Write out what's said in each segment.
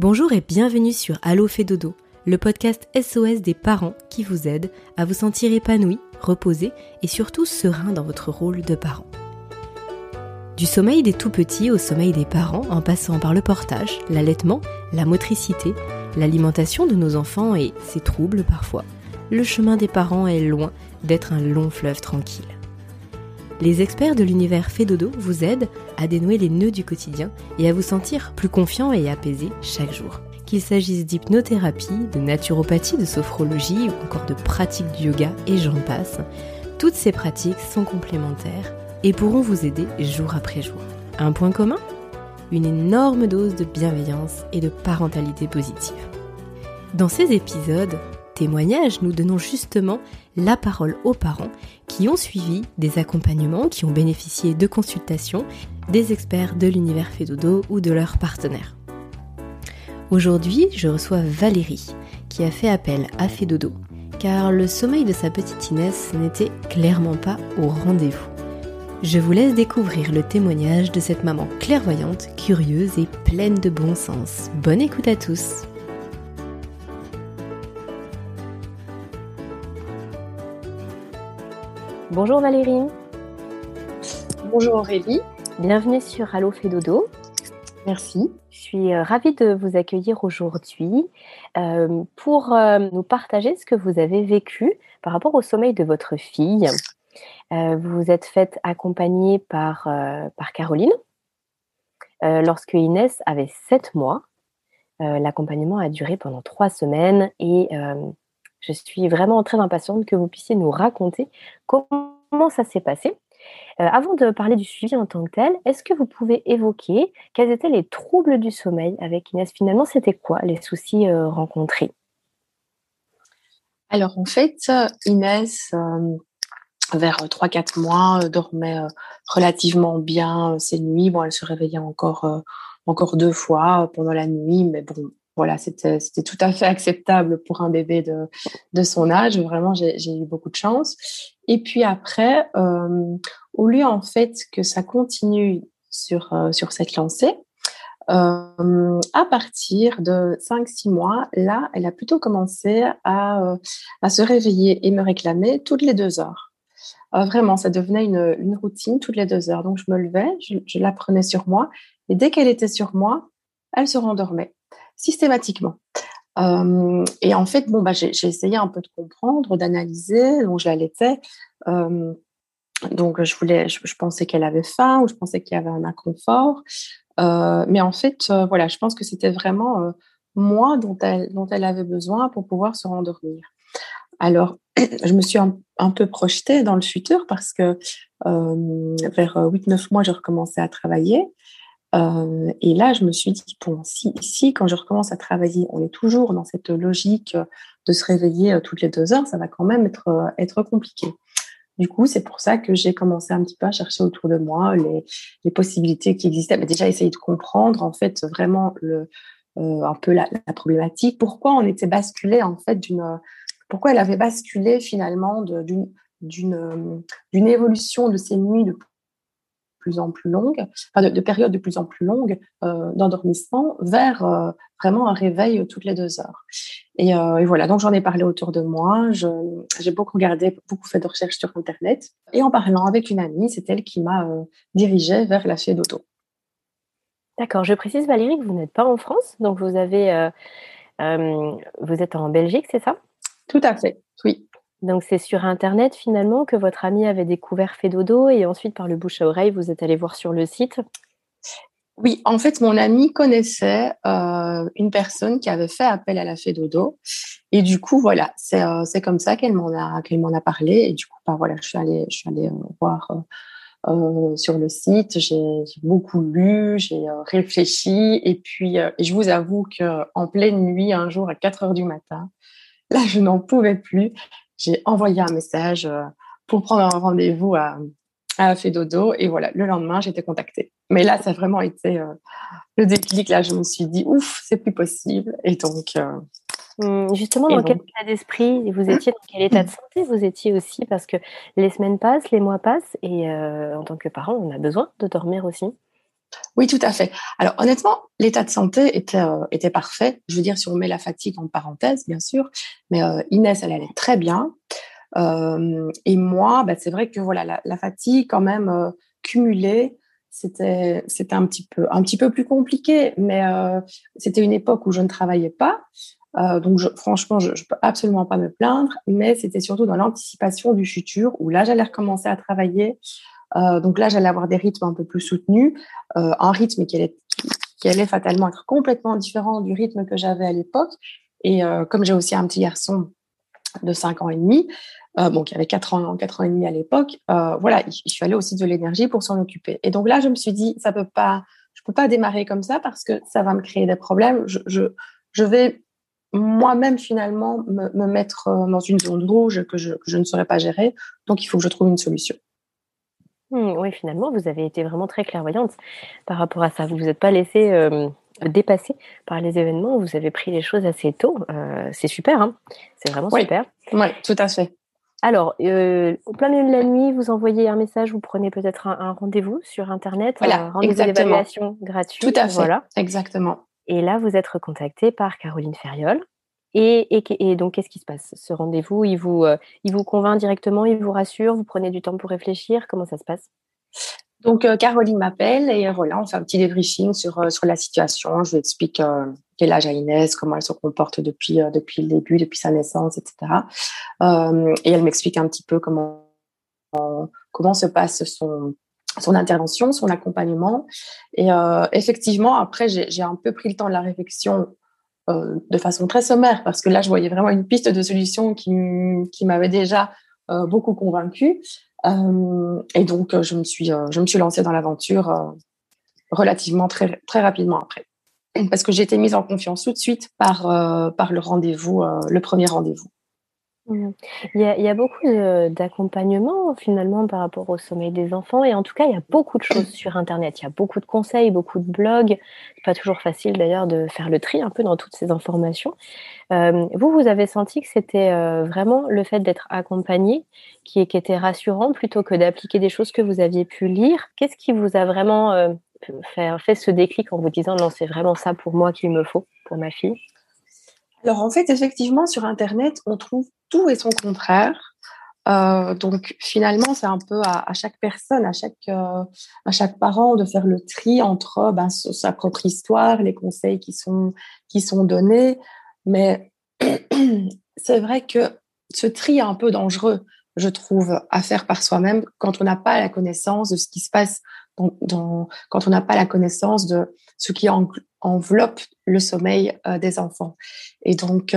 Bonjour et bienvenue sur Allo fait dodo, le podcast SOS des parents qui vous aide à vous sentir épanoui, reposé et surtout serein dans votre rôle de parent. Du sommeil des tout petits au sommeil des parents en passant par le portage, l'allaitement, la motricité, l'alimentation de nos enfants et ses troubles parfois, le chemin des parents est loin d'être un long fleuve tranquille. Les experts de l'univers Fédodo vous aident à dénouer les nœuds du quotidien et à vous sentir plus confiant et apaisé chaque jour. Qu'il s'agisse d'hypnothérapie, de naturopathie, de sophrologie ou encore de pratiques du yoga et j'en passe, toutes ces pratiques sont complémentaires et pourront vous aider jour après jour. Un point commun? Une énorme dose de bienveillance et de parentalité positive. Dans ces épisodes, nous donnons justement la parole aux parents qui ont suivi des accompagnements, qui ont bénéficié de consultations des experts de l'univers Fédodo ou de leurs partenaires. Aujourd'hui, je reçois Valérie qui a fait appel à Fédodo car le sommeil de sa petite Inès n'était clairement pas au rendez-vous. Je vous laisse découvrir le témoignage de cette maman clairvoyante, curieuse et pleine de bon sens. Bonne écoute à tous Bonjour Valérie. Bonjour Aurélie. Bienvenue sur Allo Dodo. Merci. Je suis euh, ravie de vous accueillir aujourd'hui euh, pour euh, nous partager ce que vous avez vécu par rapport au sommeil de votre fille. vous vous êtes faite accompagner par, par Caroline lorsque Inès avait 7 mois. L'accompagnement a duré pendant 3 semaines et je suis vraiment très impatiente que vous puissiez nous raconter comment ça s'est passé. Euh, avant de parler du suivi en tant que tel, est-ce que vous pouvez évoquer quels étaient les troubles du sommeil avec Inès? Finalement, c'était quoi les soucis euh, rencontrés? Alors en fait, Inès, euh, vers 3-4 mois, dormait relativement bien ces nuits. Bon, elle se réveillait encore, encore deux fois pendant la nuit, mais bon, voilà, c'était tout à fait acceptable pour un bébé de, son âge. Vraiment, j'ai eu beaucoup de chance. Et puis après, euh, au lieu en fait que ça continue sur, euh, sur cette lancée, euh, à partir de 5-6 mois, là, elle a plutôt commencé à, à se réveiller et me réclamer toutes les deux heures. vraiment, ça devenait une, une, routine toutes les deux heures. Donc, je me levais, je la prenais sur moi, et dès qu'elle était sur moi, elle se rendormait systématiquement. Euh, et en fait, bon, bah, j'ai essayé un peu de comprendre, d'analyser, donc je l'allaitais. Euh, donc je voulais, je, pensais qu'elle avait faim ou je pensais qu'il y avait un inconfort. Euh, mais en fait, euh, voilà, je pense que c'était vraiment moi dont elle, dont elle avait besoin pour pouvoir se rendormir. Alors, je me suis un, peu projetée dans le futur parce que vers 8-9 mois, je recommençais à travailler. Euh, et là, je me suis dit, bon, si, si quand je recommence à travailler, on est toujours dans cette logique de se réveiller euh, toutes les deux heures, ça va quand même être, euh, être compliqué. Du coup, c'est pour ça que j'ai commencé un petit peu à chercher autour de moi les, les possibilités qui existaient, mais déjà essayer de comprendre en fait vraiment le, euh, un peu la, la, problématique, pourquoi on était basculé en fait d'une, pourquoi elle avait basculé finalement d'une d'une évolution de ces nuits de plus en plus longue, enfin de, périodes de plus en plus longues euh, d'endormissement vers euh, vraiment un réveil toutes les deux heures. Et, euh, et voilà, donc j'en ai parlé autour de moi. J'ai beaucoup regardé, beaucoup fait de recherches sur Internet. Et en parlant avec une amie, c'est elle qui m'a euh, dirigée vers la d'auto. D'accord, je précise Valérie que vous n'êtes pas en France, donc vous avez, euh, vous êtes en Belgique, c'est ça? Tout à fait, oui. Donc c'est sur Internet finalement que votre ami avait découvert Fédodo et ensuite par le bouche à oreille, vous êtes allé voir sur le site? Oui, en fait, mon ami connaissait euh, une personne qui avait fait appel à la Fédodo et du coup, voilà, c'est euh, comme ça qu'elle m'en a, qu'elle m'en a parlé et du coup, bah, voilà, je suis allée, je suis allée euh, voir sur le site, j'ai beaucoup lu, j'ai réfléchi et puis je vous avoue que en pleine nuit, un jour à 4 heures du matin, là, je n'en pouvais plus j'ai envoyé un message euh, pour prendre un rendez-vous à, à Dodo. Et voilà, le lendemain, j'ai été contactée. Mais là, ça a vraiment été euh, le déclic. Là, je me suis dit, ouf, c'est plus possible. Et donc. Euh, hum, justement, dans quel état d'esprit vous étiez, dans quel état de santé vous étiez aussi? Parce que les semaines passent, les mois passent, et en tant que parent, on a besoin de dormir aussi. Oui, tout à fait. Alors honnêtement, l'état de santé était, euh, était parfait. Je veux dire, si on met la fatigue en parenthèse, bien sûr, mais euh, Inès, elle allait très bien. Euh, et moi, bah, c'est vrai que voilà, la, fatigue quand même cumulée, c'était c'était un petit peu un petit peu plus compliqué, mais c'était une époque où je ne travaillais pas. donc franchement, je, ne peux absolument pas me plaindre, mais c'était surtout dans l'anticipation du futur où là j'allais recommencer à travailler, euh, donc là, j'allais avoir des rythmes un peu plus soutenus, euh, un rythme qui allait, qui allait fatalement être complètement différent du rythme que j'avais à l'époque. Et euh, comme j'ai aussi un petit garçon de 5 ans et demi, euh, bon, qui avait 4 ans, 4 ans et demi à l'époque, euh, voilà, il, fallait aussi de l'énergie pour s'en occuper. Et donc là, je me suis dit, ça peut pas, je peux pas démarrer comme ça parce que ça va me créer des problèmes. Je, je, je vais moi-même finalement me, me, mettre dans une zone rouge que je, que je ne saurais pas gérer. Donc il faut que je trouve une solution. Mmh, oui, finalement, vous avez été vraiment très clairvoyante par rapport à ça. Vous ne vous êtes pas laissé euh, dépasser par les événements. Vous avez pris les choses assez tôt. Euh, c'est super, hein c'est vraiment super. Oui, tout à fait. Alors, euh, au plein milieu de la nuit, vous envoyez un message, vous prenez peut-être un, rendez-vous sur Internet, voilà, un rendez-vous d'évaluation gratuit. Tout à fait, voilà. exactement. Et là, vous êtes recontacté par Caroline Ferriol. Et, donc, qu'est-ce qui se passe Ce rendez-vous, il vous, euh, il vous convainc directement, il vous rassure, vous prenez du temps pour réfléchir Comment ça se passe? Donc, euh, Caroline m'appelle et voilà, on fait un petit débriefing sur, euh, la situation. Je lui explique quel âge a Inès, comment elle se comporte depuis, le début, depuis sa naissance, etc. et elle m'explique un petit peu comment, se passe son intervention, son accompagnement. Et effectivement, après, j'ai un peu pris le temps de la réflexion euh, de façon très sommaire, parce que là, je voyais vraiment une piste de solution qui, qui m'avait déjà euh, beaucoup convaincue. Euh, et donc, je me suis, je me suis lancée dans l'aventure relativement très, très rapidement après. Parce que j'ai été mise en confiance tout de suite par, par le rendez-vous, le premier rendez-vous. Mmh. Il y a, beaucoup d'accompagnement finalement par rapport au sommeil des enfants et en tout cas il y a beaucoup de choses sur internet, il y a beaucoup de conseils, beaucoup de blogs, pas toujours facile d'ailleurs de faire le tri un peu dans toutes ces informations. Euh, vous, vous avez senti que c'était euh, vraiment le fait d'être accompagné qui, était rassurant plutôt que d'appliquer des choses que vous aviez pu lire? Qu'est-ce qui vous a vraiment euh, fait, fait ce déclic en vous disant non c'est vraiment ça pour moi qu'il me faut pour ma fille? Alors en fait, effectivement, sur Internet, on trouve tout et son contraire. Euh, donc finalement, c'est un peu à, chaque personne, à chaque, euh, à chaque parent de faire le tri entre ben, sa propre histoire, les conseils qui sont, qui sont donnés. Mais c'est vrai que ce tri est un peu dangereux, je trouve, à faire par soi-même quand on n'a pas la connaissance de ce qui se passe, quand on n'a pas la connaissance de ce qui enveloppe le sommeil euh, des enfants. Et donc,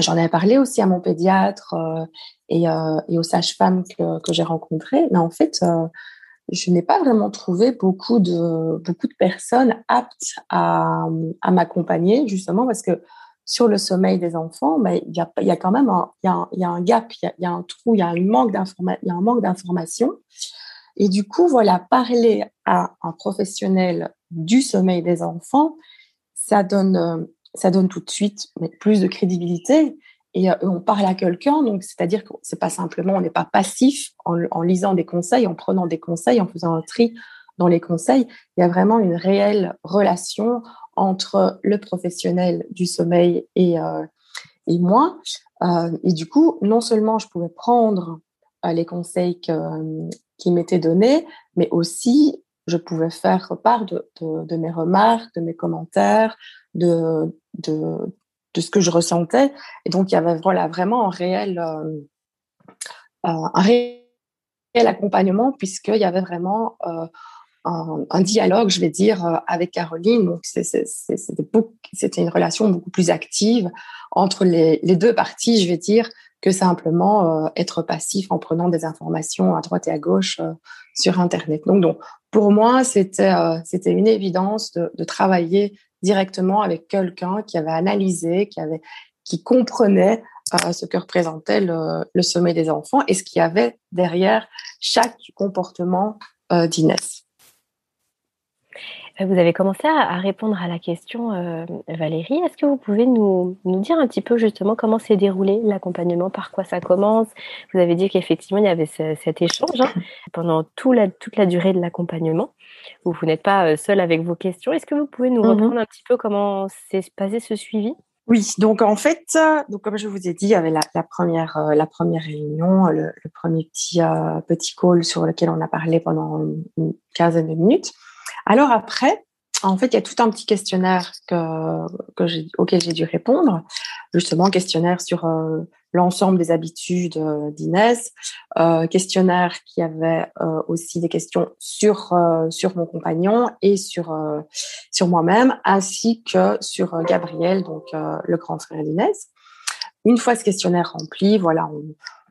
J'en ai parlé aussi à mon pédiatre euh, et, euh, aux sages-femmes que, j'ai rencontrées, mais en fait, euh, je n'ai pas vraiment trouvé beaucoup de, beaucoup de personnes aptes à, m'accompagner, justement parce que sur le sommeil des enfants, ben, il y, a, a quand même un, y a, y a un gap, il y, y a, un trou, il y a, a un manque d'information. Et du coup, voilà, parler à un professionnel du sommeil des enfants, ça donne ça donne tout de suite plus de crédibilité et euh, on parle à quelqu'un. Donc, c'est-à-dire que c'est pas simplement, on n'est pas passif en, lisant des conseils, en prenant des conseils, en faisant un tri dans les conseils. Il y a vraiment une réelle relation entre le professionnel du sommeil et, euh, et moi. Euh, et du coup, non seulement je pouvais prendre les conseils qui m'étaient donnés, mais aussi je pouvais faire part de, de, de, mes remarques, de mes commentaires, de, de, de ce que je ressentais. Et donc, il y avait voilà, vraiment un réel, euh, un réel accompagnement, puisqu'il y avait vraiment euh, un, dialogue, je vais dire, euh, avec Caroline. Donc, c'était une relation beaucoup plus active entre les, deux parties, je vais dire, que simplement euh, être passif en prenant des informations à droite et à gauche euh, sur Internet. Donc, pour moi, c'était c'était une évidence de, de travailler directement avec quelqu'un qui avait analysé, qui avait, qui comprenait euh, ce que représentait le, le, sommet des enfants et ce qu'il y avait derrière chaque comportement euh, d'Inès. Vous avez commencé à, répondre à la question, Valérie. Est-ce que vous pouvez nous, dire un petit peu justement comment s'est déroulé l'accompagnement, par quoi ça commence? Vous avez dit qu'effectivement, il y avait cet échange hein, pendant la, toute la durée de l'accompagnement. Vous, vous n'êtes pas seul avec vos questions. Est-ce que vous pouvez nous mmh reprendre un petit peu comment s'est passé ce suivi? Oui, donc en fait, donc comme je vous ai dit, il y avait la, première, euh, la première réunion, le, premier petit, euh, petit call sur lequel on a parlé pendant une quinzaine de minutes. Alors après, en fait, il y a tout un petit questionnaire que, que auquel j'ai dû répondre, justement, questionnaire sur euh, l'ensemble des habitudes euh, d'Inès, euh, questionnaire qui avait euh, aussi des questions sur, sur mon compagnon et sur, sur moi-même, ainsi que sur Gabriel, donc le grand frère d'Inès. Une fois ce questionnaire rempli, voilà, on,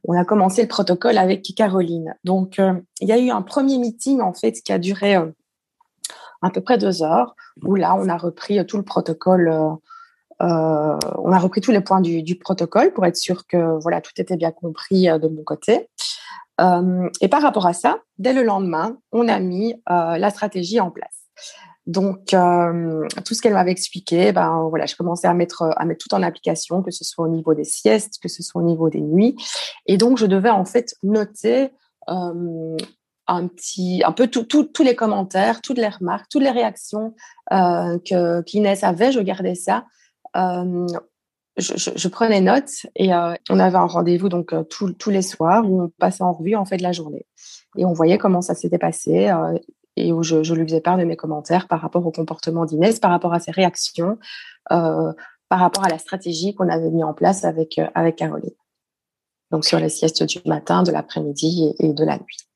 on a commencé le protocole avec Caroline. Donc, il y a eu un premier meeting, en fait, qui a duré à peu près deux heures, où là, on a repris tout le protocole. Euh, euh, on a repris tous les points du, protocole pour être sûr que voilà tout était bien compris euh, de mon côté. et par rapport à ça, dès le lendemain, on a mis la stratégie en place. Donc, tout ce qu'elle m'avait expliqué, ben voilà, je commençais à mettre à mettre tout en application, que ce soit au niveau des siestes, que ce soit au niveau des nuits. Et donc, je devais en fait noter un petit, un peu tous les commentaires, toutes les remarques, toutes les réactions euh, que qu'Inès avait. Je gardais ça. Euh, je, prenais note et euh, on avait un rendez-vous donc tous les soirs où on passait en revue en fait de la journée et on voyait comment ça s'était passé et où je, lui faisais part de mes commentaires par rapport au comportement d'Inès, par rapport à ses réactions, par rapport à la stratégie qu'on avait mis en place avec avec Caroline. Donc sur les siestes du matin, de l'après-midi et de la nuit.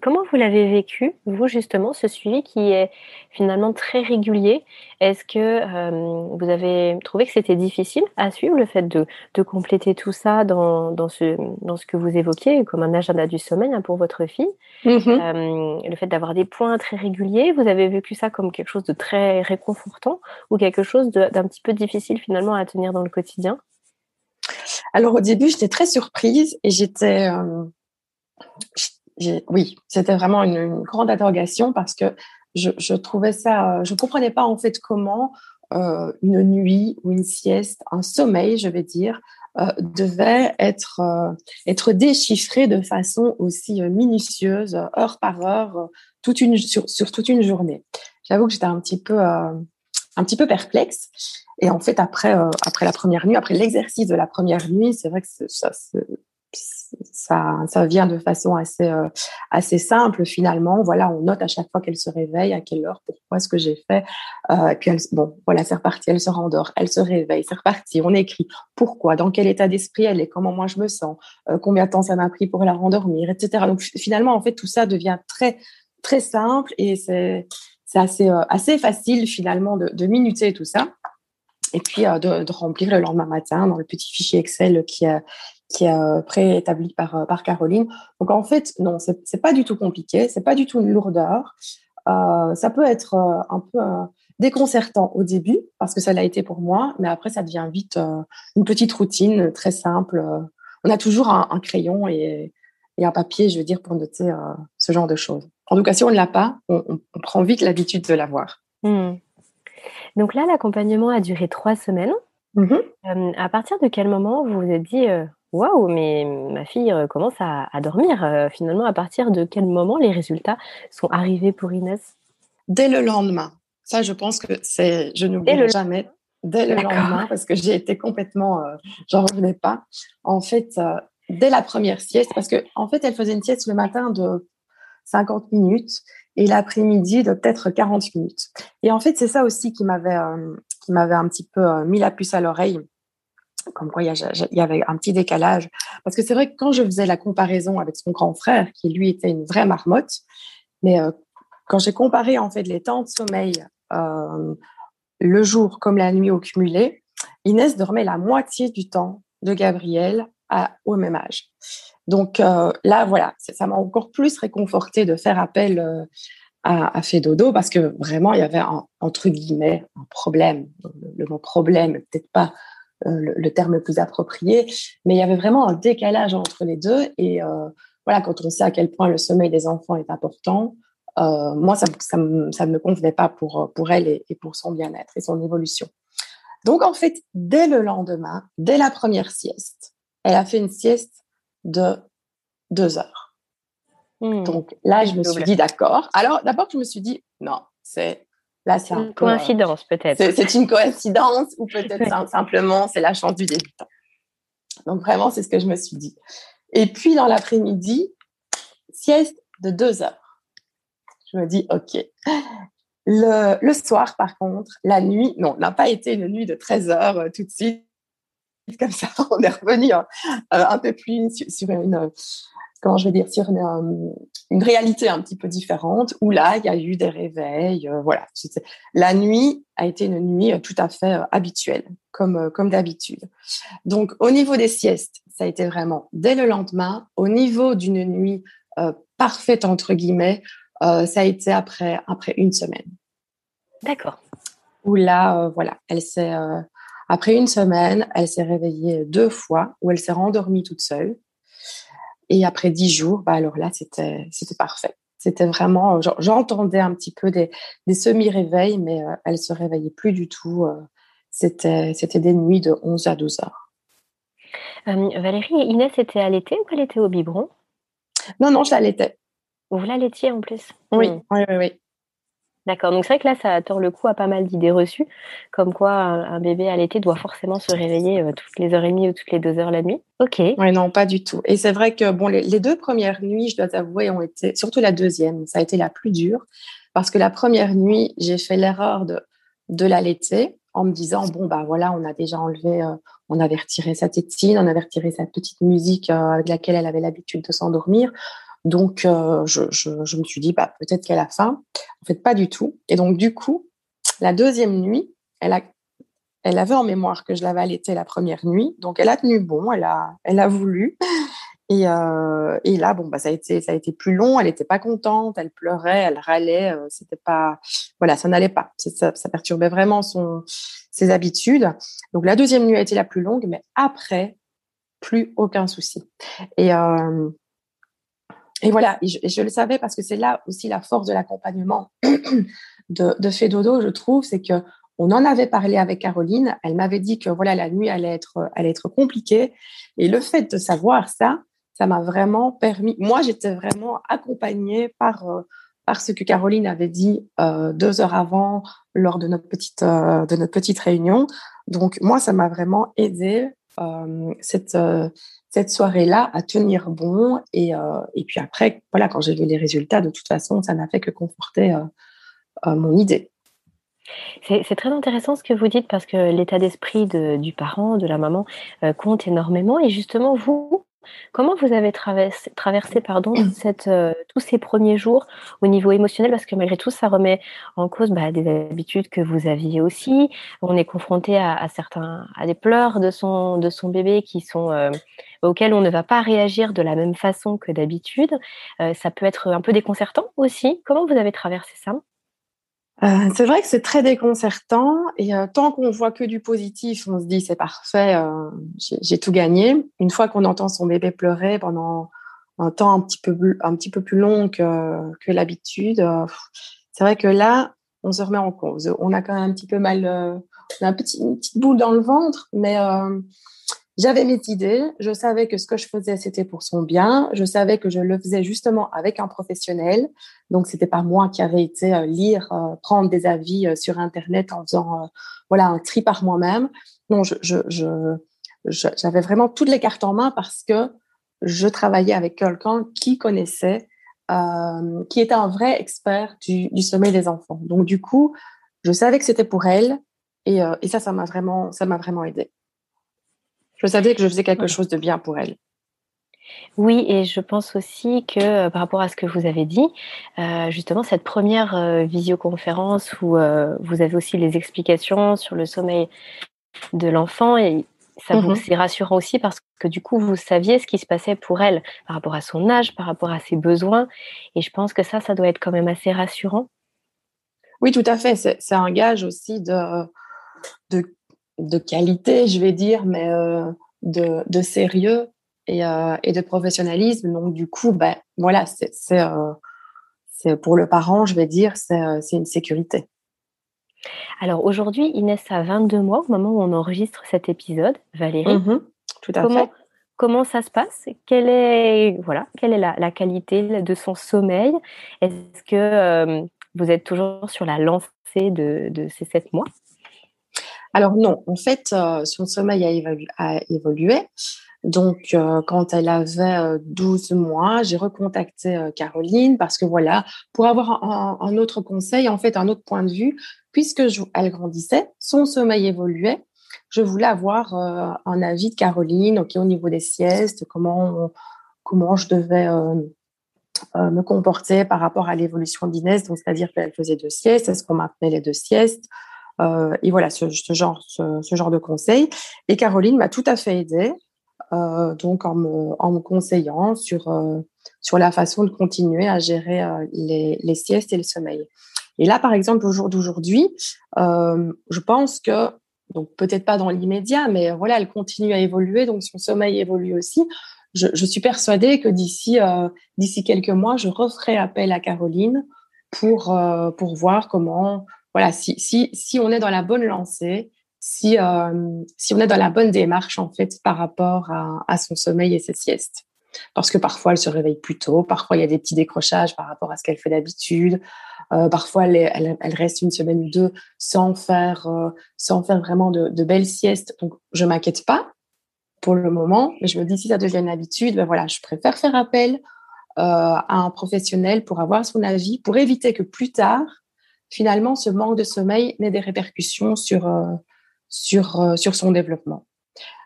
Comment vous l'avez vécu, vous justement, ce suivi qui est finalement très régulier? Est-ce que euh, vous avez trouvé que c'était difficile à suivre, le fait de, compléter tout ça dans, dans, ce, dans ce que vous évoquiez, comme un agenda du sommeil hein, pour votre fille? Mm-hmm. euh, Le fait d'avoir des points très réguliers, vous avez vécu ça comme quelque chose de très réconfortant ou quelque chose d'un petit peu difficile finalement à tenir dans le quotidien? Alors au début, j'étais très surprise et j'étais... Euh, oui, c'était vraiment une, grande interrogation parce que je, trouvais ça, euh, je comprenais pas en fait comment euh, une nuit ou une sieste, un sommeil, je vais dire, euh, devait être être déchiffré de façon aussi minutieuse, heure par heure, sur, toute une journée. J'avoue que j'étais un petit peu un petit peu perplexe. Et en fait, après, après la première nuit, après l'exercice de la première nuit, c'est vrai que ça, ça, vient de façon assez, euh, assez simple finalement. Voilà, on note à chaque fois qu'elle se réveille, à quelle heure, pourquoi ce que j'ai fait. Euh, puis bon, voilà, c'est reparti, elle se rendort, elle se réveille, c'est reparti. On écrit pourquoi, dans quel état d'esprit elle est, comment moi je me sens, euh, combien de temps ça m'a pris pour la rendormir, etc. Donc finalement, en fait, tout ça devient très très simple et c'est assez euh, assez facile finalement de, minuter tout ça et puis de, remplir le lendemain matin dans le petit fichier Excel qui, a qui est euh, préétabli par, euh, par Caroline. Donc en fait, non, c'est pas du tout compliqué, c'est pas du tout une lourdeur. Euh, ça peut être un peu déconcertant au début parce que ça l'a été pour moi, mais après ça devient vite une petite routine très simple. On a toujours un, crayon et, et, un papier, je veux dire, pour noter ce genre de choses. En tout cas, si on ne l'a pas, on, prend vite l'habitude de l'avoir. Hmm. Donc là, l'accompagnement a duré trois semaines. Mmh à partir de quel moment vous vous êtes dit Waouh, mais ma fille euh, commence à, dormir. Euh, finalement, à partir de quel moment les résultats sont arrivés pour Inès? Dès le lendemain. Ça, je pense que c'est, je n'oublierai jamais. Dès le lendemain, parce que j'ai été complètement, euh, j'en revenais pas. En fait, dès la première sieste, parce que en fait, elle faisait une sieste le matin de 50 minutes et l'après-midi de peut-être 40 minutes. Et en fait, c'est ça aussi qui m'avait, qui m'avait un petit peu mis la puce à l'oreille comme quoi il y, avait un petit décalage. Parce que c'est vrai que quand je faisais la comparaison avec son grand frère, qui lui était une vraie marmotte, mais euh, quand j'ai comparé en fait les temps de sommeil euh, le jour comme la nuit au cumulé, Inès dormait la moitié du temps de Gabriel au même âge. Donc euh, là, voilà, ça m'a encore plus réconforté de faire appel à, à Fédodo parce que vraiment, il y avait un, entre guillemets un problème. Le, le mot problème, peut-être pas euh, le, terme le plus approprié, mais il y avait vraiment un décalage entre les deux. Et euh, voilà, quand on sait à quel point le sommeil des enfants est important, moi, ça, ça, ne me convenait pas pour, pour elle et, pour son bien-être et son évolution. Donc, en fait, dès le lendemain, dès la première sieste, elle a fait une sieste de deux heures. Hmm. Donc là, je me suis dit, d'accord. Alors, d'abord, je me suis dit, non, c'est là, c'est une coïncidence, peut-être. C'est une coïncidence ou peut-être simplement, c'est la chance du débutant. Donc, vraiment, c'est ce que je me suis dit. Et puis, dans l'après-midi, sieste de deux heures. Je me dis, OK. Le, le, soir, par contre, la nuit, non, n'a pas été une nuit de 13 heures euh, tout de suite. Comme ça, on est revenu hein, euh, un peu plus sur, une, comment je vais dire, sur une, une, réalité un petit peu différente, où là, il y a eu des réveils. Euh, voilà. La nuit a été une nuit tout à fait habituelle, comme, comme d'habitude. Donc, au niveau des siestes, ça a été vraiment dès le lendemain. Au niveau d'une nuit parfaite, entre guillemets, euh, ça a été après, après une semaine. D'accord. Où là, euh, voilà, elle s'est, euh, après une semaine, elle s'est réveillée deux fois, où elle s'est rendormie toute seule. Et après dix jours, bah alors là, c'était, c'était parfait. C'était vraiment, j'entendais un petit peu des, des semi-réveils, mais elle se réveillait plus du tout. c'était, c'était des nuits de 11 à 12 heures. Valérie, Inès était allaitée ou elle était au biberon? Non, non, je l'allaitais. Vous la laitiez en plus? Oui, hmm. oui, oui. D'accord, donc c'est vrai que là, ça tord le coup à pas mal d'idées reçues, comme quoi un bébé allaité doit forcément se réveiller euh, toutes les heures et demie ou toutes les deux heures la nuit. Ok. Oui, non, pas du tout. Et c'est vrai que bon, les, deux premières nuits, je dois avouer, ont été, surtout la deuxième, ça a été la plus dure, parce que la première nuit, j'ai fait l'erreur de, de l'allaiter en me disant, bon, bah voilà, on a déjà enlevé, euh, on avait retiré sa tétine, on avait retiré sa petite musique euh, avec laquelle elle avait l'habitude de s'endormir. Donc, euh, je, je, me suis dit, bah, peut-être qu'elle a faim. En fait, pas du tout. Et donc, du coup, la deuxième nuit, elle, a, elle avait en mémoire que je l'avais allaitée la première nuit. Donc, elle a tenu bon, elle a, elle a voulu. Et, euh, et là, bon, bah, ça a été, ça a été plus long. Elle n'était pas contente, elle pleurait, elle râlait. Euh, c'était pas, voilà, ça n'allait pas. Ça, ça, perturbait vraiment son, ses habitudes. Donc, la deuxième nuit a été la plus longue, mais après, plus aucun souci. Et, euh, et voilà, je, le savais parce que c'est là aussi la force de l'accompagnement de, de Fedodo, je trouve, c'est que on en avait parlé avec Caroline. Elle m'avait dit que voilà la nuit allait être allait être compliquée. Et le fait de savoir ça, ça m'a vraiment permis. Moi, j'étais vraiment accompagnée par euh, par ce que Caroline avait dit euh, deux heures avant lors de notre petite euh, de notre petite réunion. Donc moi, ça m'a vraiment aidé cette cette soirée-là à tenir bon. Et, euh, et puis après, voilà, quand j'ai vu les résultats, de toute façon, ça n'a fait que conforter euh, euh, mon idée. C'est très intéressant ce que vous dites parce que l'état d'esprit du parent, de la maman, compte énormément. Et justement, vous, Comment vous avez traversé, traversé pardon, cette, euh, tous ces premiers jours au niveau émotionnel? Parce que malgré tout, ça remet en cause bah, des habitudes que vous aviez aussi. On est confronté à, certains, à des pleurs de son, de son bébé qui sont, euh, auxquels on ne va pas réagir de la même façon que d'habitude. Euh, ça peut être un peu déconcertant aussi. Comment vous avez traversé ça? Euh, c'est vrai que c'est très déconcertant et euh, tant qu'on voit que du positif, on se dit c'est parfait, j'ai tout gagné. Une fois qu'on entend son bébé pleurer pendant un temps un petit peu un petit peu plus long que, que l'habitude, c'est vrai que là, on se remet en cause. On a quand même un petit peu mal, on a une petite boule dans le ventre, mais j'avais mes idées, je savais que ce que je faisais, c'était pour son bien, je savais que je le faisais justement avec un professionnel, donc c'était pas moi qui avais été euh, lire, euh, prendre des avis euh, sur Internet en faisant voilà un tri par moi-même. Non, je, je, je, j'avais vraiment toutes les cartes en main parce que je travaillais avec quelqu'un qui connaissait, qui était un vrai expert du, du sommeil des enfants. Donc du coup, je savais que c'était pour elle et, et ça, ça m'a vraiment, ça m'a vraiment aidé. Je savais que je faisais quelque chose de bien pour elle. Oui, et je pense aussi que euh, par rapport à ce que vous avez dit, euh, justement, cette première euh, visioconférence où vous avez aussi les explications sur le sommeil de l'enfant, et ça vous mmh c'est rassurant aussi parce que du coup, vous saviez ce qui se passait pour elle par rapport à son âge, par rapport à ses besoins, et je pense que ça, ça doit être quand même assez rassurant. Oui, tout à fait. C'est un gage aussi de, de de qualité, je vais dire, mais euh, de, de, sérieux et, euh, et, de professionnalisme. Donc, du coup, ben, voilà, c'est euh, c'est pour le parent, je vais dire, c'est une sécurité. Alors aujourd'hui, Inès a 22 mois au moment où on enregistre cet épisode. Valérie, mmh tout à comment, fait. Comment ça se passe? Quelle est, voilà, quelle est la, qualité de son sommeil? Est-ce que vous êtes toujours sur la lancée de, ces 7 mois? Alors non, en fait, son sommeil a, évolué. Donc, quand elle avait 12 mois, j'ai recontacté Caroline parce que voilà, pour avoir un, autre conseil, en fait, un autre point de vue, puisque elle grandissait, son sommeil évoluait, je voulais avoir un avis de Caroline, ok, au niveau des siestes, comment, comment je devais me comporter par rapport à l'évolution d'Inès, donc c'est-à-dire qu'elle faisait deux siestes, est-ce qu'on maintenait les deux siestes, et voilà, ce, genre, ce, genre de conseils. Et Caroline m'a tout à fait aidée. Euh, donc en me, conseillant sur, euh, sur la façon de continuer à gérer euh, les, les, siestes et le sommeil. Et là, par exemple, au jour d'aujourd'hui, je pense que, donc peut-être pas dans l'immédiat, mais voilà, elle continue à évoluer, donc son sommeil évolue aussi. Je, je suis persuadée que d'ici d'ici quelques mois, je referai appel à Caroline pour pour voir comment, voilà, si si si on est dans la bonne lancée, si, euh, si on est dans la bonne démarche en fait par rapport à, à, son sommeil et ses siestes. Parce que parfois elle se réveille plus tôt, parfois il y a des petits décrochages par rapport à ce qu'elle fait d'habitude, euh, parfois elle, elle, elle, reste une semaine ou deux sans faire, euh, sans faire vraiment de, de, belles siestes. Donc je m'inquiète pas pour le moment, mais je me dis si ça devient une habitude, ben voilà, je préfère faire appel euh, à un professionnel pour avoir son avis, pour éviter que plus tard, finalement, ce manque de sommeil n'ait des répercussions sur euh, sur, euh, sur son développement.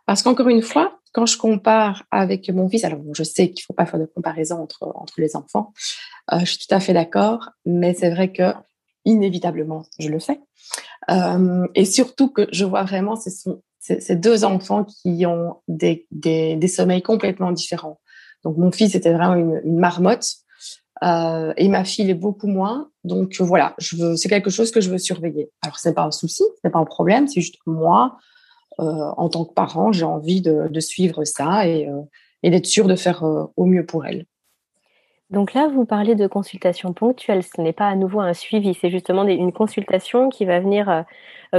Parce qu'encore une fois, quand je compare avec mon fils, alors je sais qu'il ne faut pas faire de comparaison entre, entre les enfants, euh, je suis tout à fait d'accord, mais c'est vrai que inévitablement, je le fais. Euh, et surtout que je vois vraiment ce sont ces deux enfants qui ont des, des, des, sommeils complètement différents. Donc mon fils était vraiment une marmotte euh, et ma fille est beaucoup moins. Donc euh, voilà, je veux, c'est quelque chose que je veux surveiller. Alors c'est pas un souci, c'est pas un problème, c'est juste moi, euh, en tant que parent, j'ai envie de, de, suivre ça et, euh, et d'être sûre de faire euh, au mieux pour elle. Donc là, vous parlez de consultation ponctuelle. Ce n'est pas à nouveau un suivi, c'est justement une consultation qui va venir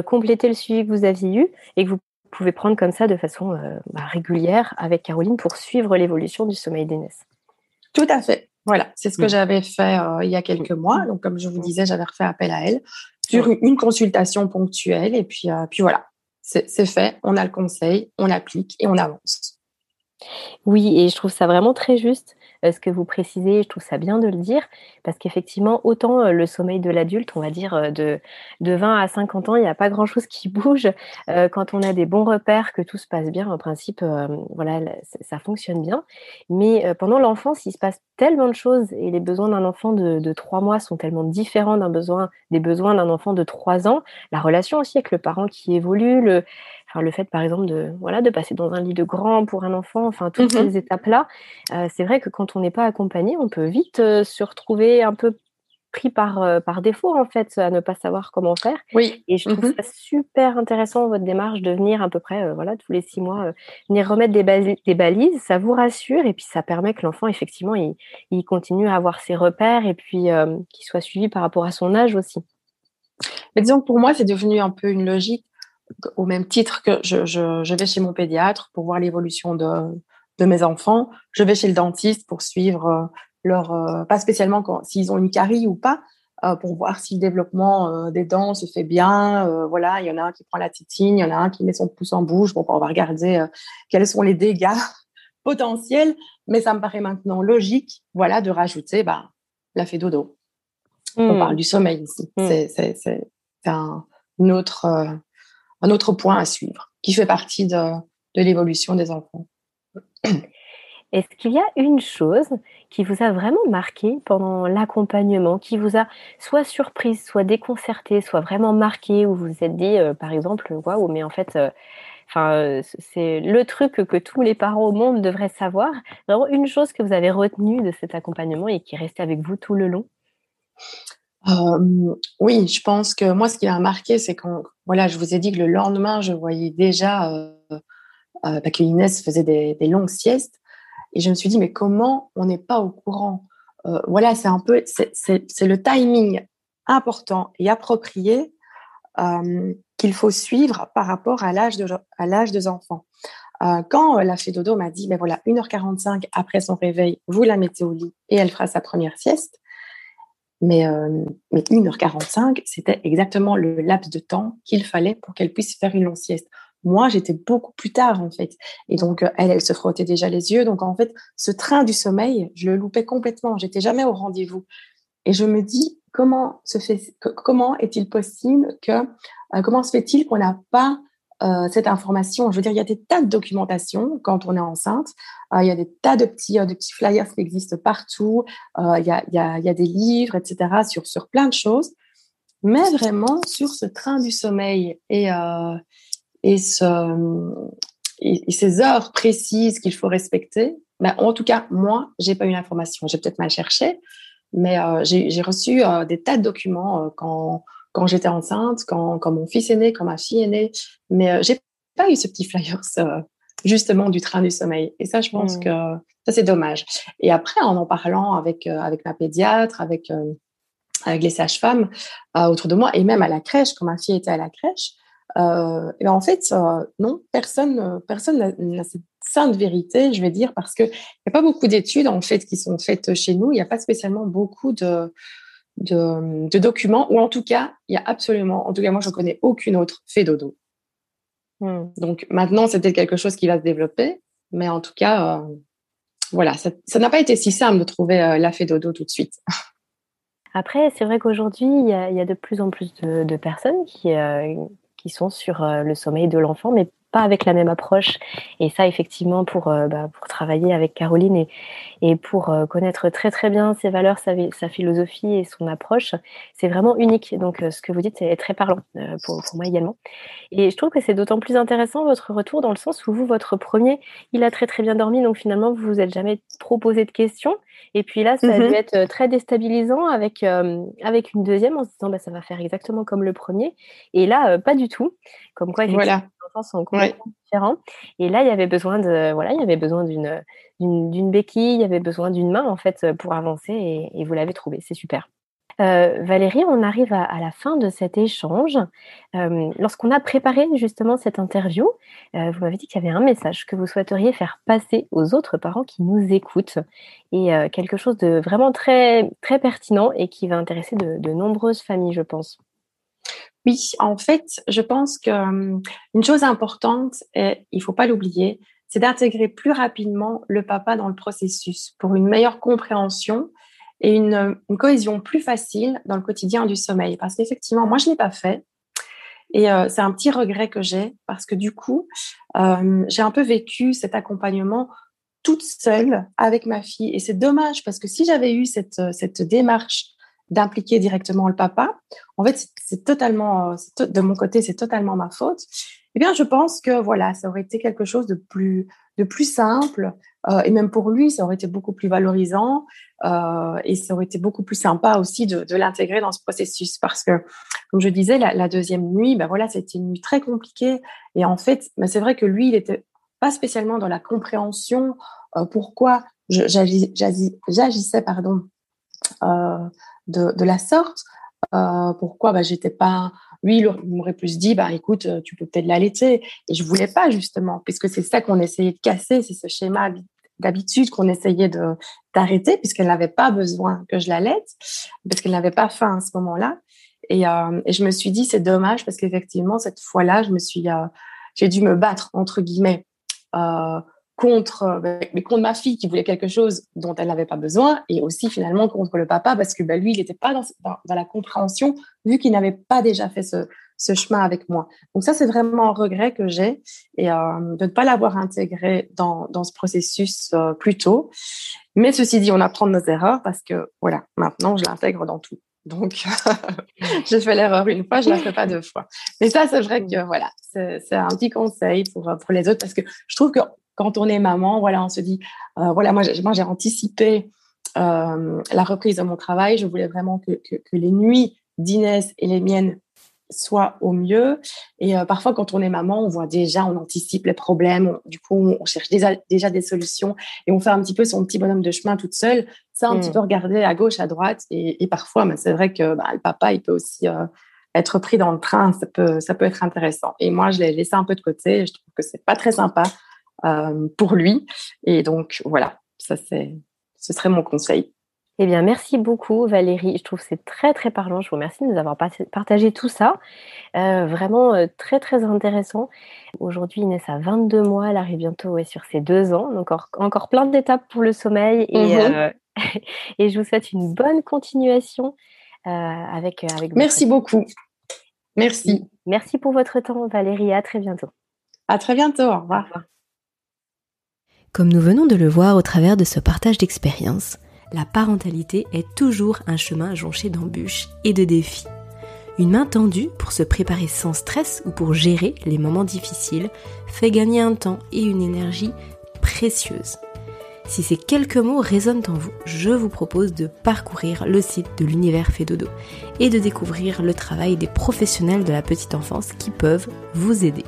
compléter le suivi que vous aviez eu et que vous pouvez prendre comme ça de façon bah, régulière avec Caroline pour suivre l'évolution du sommeil d'Inès. Tout à fait. Voilà, c'est ce que mm. j'avais fait euh, il y a quelques mm. mois. Donc, comme je vous disais, j'avais refait appel à elle sur une consultation ponctuelle. Et puis, euh, puis voilà, c'est fait. On a le conseil, on applique et on avance. Oui, et je trouve ça vraiment très juste ce que vous précisez, je trouve ça bien de le dire, parce qu'effectivement, autant euh, le sommeil de l'adulte, on va dire euh, de, de 20 à 50 ans, il n'y a pas grand-chose qui bouge. quand on a des bons repères, que tout se passe bien, en principe, voilà, ça fonctionne bien. Mais pendant l'enfance, il se passe tellement de choses et les besoins d'un enfant de, de 3 mois sont tellement différents besoin, des besoins d'un enfant de 3 ans. La relation aussi avec le parent qui évolue, le, le fait, par exemple, de, voilà, de passer dans un lit de grand pour un enfant, enfin, toutes mmh ces étapes-là, euh, c'est vrai que quand on n'est pas accompagné, on peut vite euh, se retrouver un peu pris par, euh, par défaut, en fait, à ne pas savoir comment faire. Oui. Et je trouve mmh ça super intéressant, votre démarche, de venir à peu près, voilà, tous les six mois, venir remettre des, balises, des balises, ça vous rassure, et puis ça permet que l'enfant, effectivement, il, il, continue à avoir ses repères, et puis qu'il soit suivi par rapport à son âge aussi. Mais disons que pour moi, c'est devenu un peu une logique au même titre que je, je, je vais chez mon pédiatre pour voir l'évolution de, de, mes enfants, je vais chez le dentiste pour suivre euh, leur, euh, pas spécialement s'ils ont une carie ou pas, euh, pour voir si le développement des dents se fait bien. voilà, il y en a un qui prend la titine, il y en a un qui met son pouce en bouche. Bon, on va regarder quels sont les dégâts potentiels, mais ça me paraît maintenant logique, voilà, de rajouter bah, la fait dodo. On mmh. parle du sommeil ici. Mmh. C'est un, une autre un autre point à suivre qui fait partie de, l'évolution des enfants. Est-ce qu'il y a une chose qui vous a vraiment marqué pendant l'accompagnement, qui vous a soit surprise, soit déconcerté, soit vraiment marqué, où vous vous êtes dit, euh, par exemple, waouh, mais en fait, euh, enfin, euh, c'est le truc que, tous les parents au monde devraient savoir. Vraiment, une chose que vous avez retenue de cet accompagnement et qui est avec vous tout le long? Euh, oui, je pense que moi, ce qui m'a marqué, c'est quand, voilà, je vous ai dit que le lendemain, je voyais déjà euh, euh, bah, que Inès faisait des, des, longues siestes. Et je me suis dit, mais comment on n'est pas au courant? Voilà, c'est un peu, c'est le timing important et approprié qu'il faut suivre par rapport à l'âge de, à l'âge des enfants. quand la fée dodo m'a dit, ben voilà, 1h45 après son réveil, vous la mettez au lit et elle fera sa première sieste. Mais, mais 1h45, c'était exactement le laps de temps qu'il fallait pour qu'elle puisse faire une longue sieste. Moi, j'étais beaucoup plus tard, en fait. Et donc, elle, elle se frottait déjà les yeux. Donc, en fait, ce train du sommeil, je le loupais complètement. J'étais jamais au rendez-vous. Et je me dis, comment se fait, comment est-il possible que, euh, comment se fait-il qu'on n'a pas euh, cette information Je veux dire, il y a des tas de documentation quand on est enceinte. Euh, il y a des tas de petits, de petits flyers qui existent partout. il, y a, il, y a, il y a des livres, etc. sur sur plein de choses. Mais vraiment sur ce train du sommeil et et, ce, ces heures précises qu'il faut respecter. Ben, en tout cas, moi, j'ai pas eu l'information. J'ai peut-être mal cherché, mais euh, j'ai reçu euh, des tas de documents euh, quand, quand j'étais enceinte, quand, quand mon fils est né, quand ma fille est née. Mais j'ai pas eu ce petit flyer justement du train du sommeil. Et ça, je pense mmh. que ça, c'est dommage. Et après, en en parlant avec, avec ma pédiatre, avec, avec les sages-femmes autour de moi, et même à la crèche, quand ma fille était à la crèche, euh, et ben, en fait, non, personne, personne n'a cette sainte vérité, je vais dire, parce qu'il n'y a pas beaucoup d'études en fait qui sont faites chez nous. Il n'y a pas spécialement beaucoup de, de, documents, ou en tout cas, il y a absolument, en tout cas, moi, je ne connais aucune autre fait dodo. Hmm. Donc maintenant, c'est peut-être quelque chose qui va se développer, mais en tout cas, euh, voilà, ça n'a pas été si simple de trouver euh, la fait dodo tout de suite. Après, c'est vrai qu'aujourd'hui, il y, a de plus en plus de, personnes qui, qui sont sur euh, le sommeil de l'enfant, mais pas avec la même approche. Et ça, effectivement, pour, euh, bah, pour travailler avec Caroline et, et pour euh, connaître très très bien ses valeurs, sa, sa philosophie et son approche, c'est vraiment unique. Donc, ce que vous dites est très parlant pour, pour, moi également. Et je trouve que c'est d'autant plus intéressant votre retour dans le sens où vous, votre premier, il a très très bien dormi, donc finalement, vous vous êtes jamais proposé de questions. Et puis là, ça a dû mmh être très déstabilisant avec, avec une deuxième en se disant bah, ça va faire exactement comme le premier. Et là, pas du tout. Comme quoi, voilà sont complètement différents. Et là, il y avait besoin de, voilà, il y avait besoin d'une, d'une, béquille, il y avait besoin d'une main en fait pour avancer, et, vous l'avez trouvé. C'est super. Euh, Valérie, on arrive à, la fin de cet échange. Euh, lorsqu'on a préparé justement cette interview, euh, vous m'avez dit qu'il y avait un message que vous souhaiteriez faire passer aux autres parents qui nous écoutent et quelque chose de vraiment très très pertinent et qui va intéresser de, de nombreuses familles, je pense. Oui, en fait, je pense que hum, une chose importante, et il faut pas l'oublier, c'est d'intégrer plus rapidement le papa dans le processus pour une meilleure compréhension et une, cohésion plus facile dans le quotidien du sommeil. Parce qu'effectivement, moi, je l'ai pas fait. Et euh, c'est un petit regret que j'ai parce que du coup, euh, j'ai un peu vécu cet accompagnement toute seule avec ma fille. Et c'est dommage parce que si j'avais eu cette, cette démarche d'impliquer directement le papa. En fait, c'est totalement, de mon côté, c'est totalement ma faute. Eh bien, je pense que voilà, ça aurait été quelque chose de plus, de plus simple, euh, et même pour lui, ça aurait été beaucoup plus valorisant, euh, et ça aurait été beaucoup plus sympa aussi de, de l'intégrer dans ce processus, parce que, comme je disais, la, la deuxième nuit, ben voilà, c'était une nuit très compliquée, et en fait, ben c'est vrai que lui, il était pas spécialement dans la compréhension euh, pourquoi j'agissais, pardon, de, de la sorte. Euh, pourquoi? Bah, j'étais pas. Lui, il m'aurait plus dit bah, écoute, euh, tu peux peut-être l'allaiter. Et je voulais pas, justement, puisque c'est ça qu'on essayait de casser, c'est ce schéma d'habitude qu'on essayait d'arrêter, puisqu'elle n'avait pas besoin que je l'allaite, parce qu'elle n'avait pas faim à ce moment-là. Et, euh, et, je me suis dit, c'est dommage, parce qu'effectivement, cette fois-là. Euh, j'ai dû me battre, entre guillemets. Euh, contre, euh, mais contre ma fille qui voulait quelque chose dont elle n'avait pas besoin, et aussi finalement contre le papa parce que bah, lui, il n'était pas dans, dans, la compréhension vu qu'il n'avait pas déjà fait ce, ce, chemin avec moi. Donc ça, c'est vraiment un regret que j'ai et euh, de ne pas l'avoir intégré dans, dans ce processus euh, plus tôt. Mais ceci dit, on apprend de nos erreurs parce que voilà, maintenant, je l'intègre dans tout. Donc, j'ai fait l'erreur une fois, je la fais pas deux fois. Mais ça, c'est vrai que voilà, c'est un petit conseil pour, pour les autres parce que je trouve que quand on est maman, voilà, on se dit, euh, voilà, moi, j'ai, moi, j'ai anticipé euh, la reprise de mon travail. Je voulais vraiment que, que, que les nuits d'Inès et les miennes soit au mieux. Et euh, parfois, quand on est maman, on voit déjà, on anticipe les problèmes. du coup, on cherche déjà, déjà des solutions et on fait un petit peu son petit bonhomme de chemin toute seule. Ça, un petit mm. peu regarder à gauche, à droite. Et, parfois, c'est vrai que bah, le papa, il peut aussi être pris dans le train. Ça peut, ça peut être intéressant. Et moi, je l'ai laissé un peu de côté. Je trouve que c'est pas très sympa pour lui. Et donc, voilà, ça, c'est, ce serait mon conseil. Eh bien, merci beaucoup Valérie. Je trouve que c'est très très parlant. Je vous remercie de nous avoir partagé tout ça. Euh, vraiment euh, très très intéressant. Aujourd'hui, Inès a 22 mois. Elle arrive bientôt sur ses deux ans. Donc encore, encore plein d'étapes pour le sommeil. Et, mhm. euh, et, je vous souhaite une bonne continuation avec, avec Merci beaucoup. Merci. Merci pour votre temps Valérie. À très bientôt. À très bientôt. Au revoir. Au revoir. Comme nous venons de le voir au travers de ce partage d'expérience, la parentalité est toujours un chemin jonché d'embûches et de défis. Une main tendue pour se préparer sans stress ou pour gérer les moments difficiles fait gagner un temps et une énergie précieuse. Si ces quelques mots résonnent en vous, je vous propose de parcourir le site de l'univers Fédodo et de découvrir le travail des professionnels de la petite enfance qui peuvent vous aider.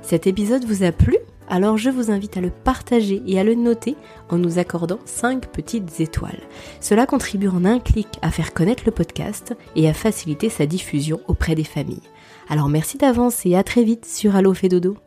Cet épisode vous a plu? Alors je vous invite à le partager et à le noter en nous accordant 5 petites étoiles. Cela contribue en un clic à faire connaître le podcast et à faciliter sa diffusion auprès des familles. Alors merci d'avance et à très vite sur Allo Dodo.